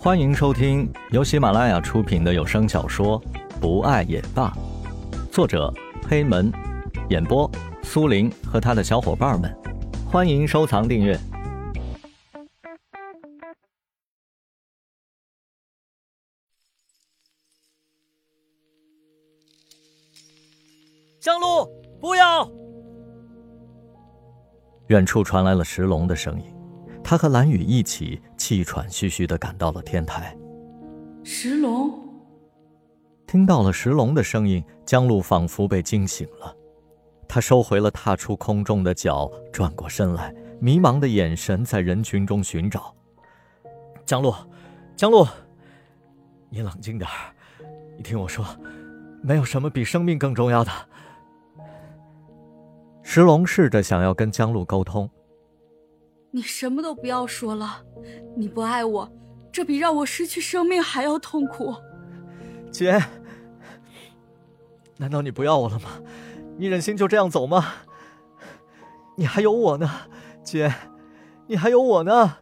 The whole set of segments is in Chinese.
欢迎收听由喜马拉雅出品的有声小说《不爱也罢》，作者黑门，演播苏林和他的小伙伴们。欢迎收藏订阅。江路，不要！远处传来了石龙的声音。他和蓝雨一起气喘吁吁地赶到了天台。石龙听到了石龙的声音，江路仿佛被惊醒了。他收回了踏出空中的脚，转过身来，迷茫的眼神在人群中寻找。江路，江路，你冷静点你听我说，没有什么比生命更重要的。石龙试着想要跟江路沟通。你什么都不要说了，你不爱我，这比让我失去生命还要痛苦。姐，难道你不要我了吗？你忍心就这样走吗？你还有我呢，姐，你还有我呢。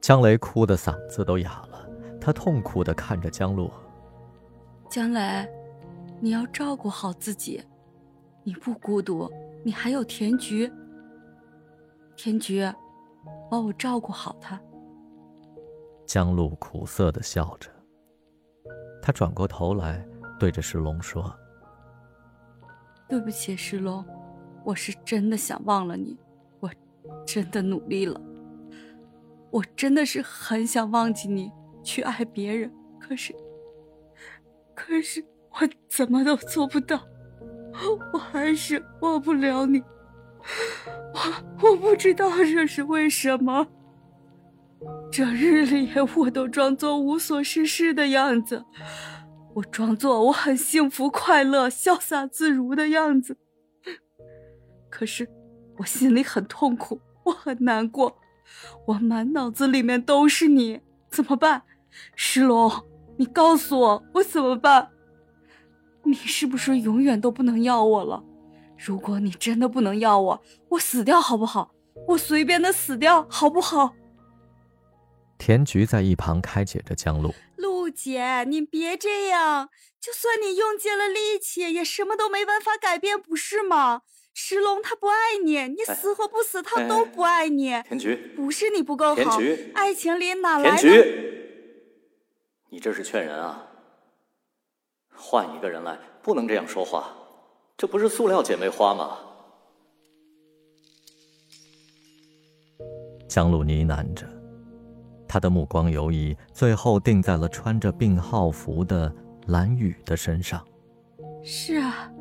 江雷哭的嗓子都哑了，他痛苦的看着江路。江雷，你要照顾好自己，你不孤独，你还有田菊。田菊，帮我照顾好他。江路苦涩的笑着，他转过头来，对着石龙说：“对不起，石龙，我是真的想忘了你，我真的努力了，我真的是很想忘记你，去爱别人。可是，可是我怎么都做不到，我还是忘不了你。”我我不知道这是为什么。这日里我都装作无所事事的样子，我装作我很幸福快乐、潇洒自如的样子。可是我心里很痛苦，我很难过，我满脑子里面都是你，怎么办？石龙，你告诉我，我怎么办？你是不是永远都不能要我了？如果你真的不能要我，我死掉好不好？我随便的死掉好不好？田菊在一旁开解着江路。陆姐，你别这样，就算你用尽了力气，也什么都没办法改变，不是吗？石龙他不爱你，你死或不死，他都不爱你。田菊，不是你不够好，爱情里哪来的？田菊，你这是劝人啊？换一个人来，不能这样说话。这不是塑料姐妹花吗？江路呢喃着，他的目光游移，最后定在了穿着病号服的蓝雨的身上。是啊，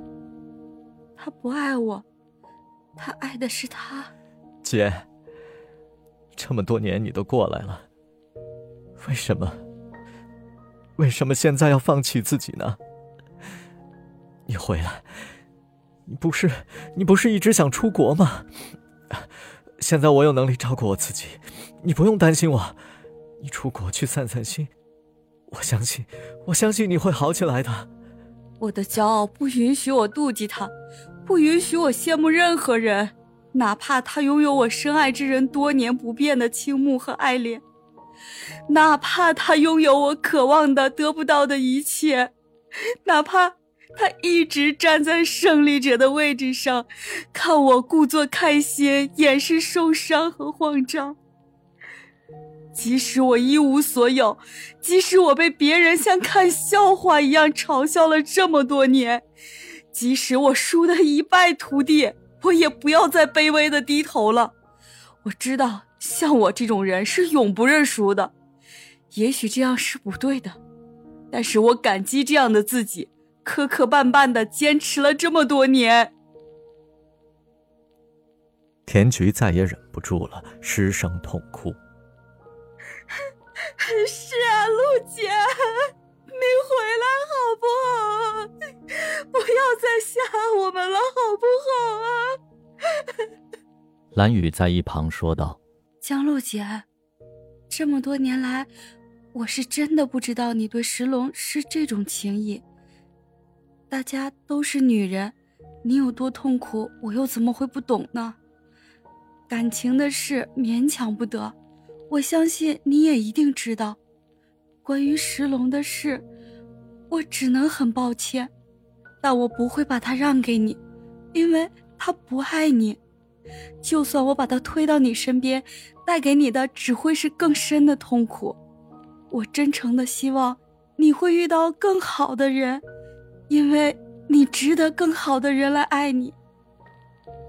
他不爱我，他爱的是他。姐，这么多年你都过来了，为什么？为什么现在要放弃自己呢？你回来。你不是，你不是一直想出国吗？现在我有能力照顾我自己，你不用担心我。你出国去散散心，我相信，我相信你会好起来的。我的骄傲不允许我妒忌他，不允许我羡慕任何人，哪怕他拥有我深爱之人多年不变的倾慕和爱恋，哪怕他拥有我渴望的得不到的一切，哪怕。他一直站在胜利者的位置上，看我故作开心，掩饰受伤和慌张。即使我一无所有，即使我被别人像看笑话一样嘲笑了这么多年，即使我输得一败涂地，我也不要再卑微的低头了。我知道，像我这种人是永不认输的。也许这样是不对的，但是我感激这样的自己。磕磕绊绊的坚持了这么多年，田菊再也忍不住了，失声痛哭。是啊，陆姐，你回来好不好？不要再吓我们了，好不好啊？蓝雨在一旁说道：“江璐姐，这么多年来，我是真的不知道你对石龙是这种情谊。”大家都是女人，你有多痛苦，我又怎么会不懂呢？感情的事勉强不得，我相信你也一定知道，关于石龙的事，我只能很抱歉，但我不会把他让给你，因为他不爱你。就算我把他推到你身边，带给你的只会是更深的痛苦。我真诚的希望你会遇到更好的人，因为你值得更好的人来爱你。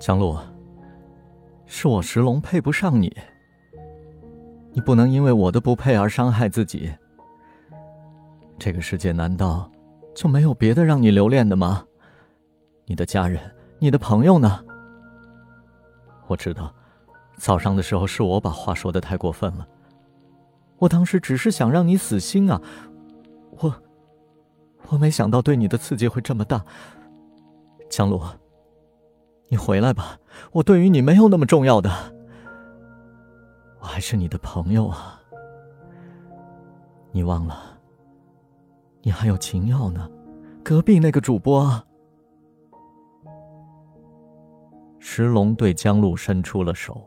江路，是我石龙配不上你，你不能因为我的不配而伤害自己。这个世界难道就没有别的让你留恋的吗？你的家人，你的朋友呢？我知道，早上的时候是我把话说的太过分了。我当时只是想让你死心啊，我没想到对你的刺激会这么大。江路，你回来吧，我对于你没有那么重要的，我还是你的朋友啊。你忘了，你还有秦耀呢，隔壁那个主播。石龙对江路伸出了手。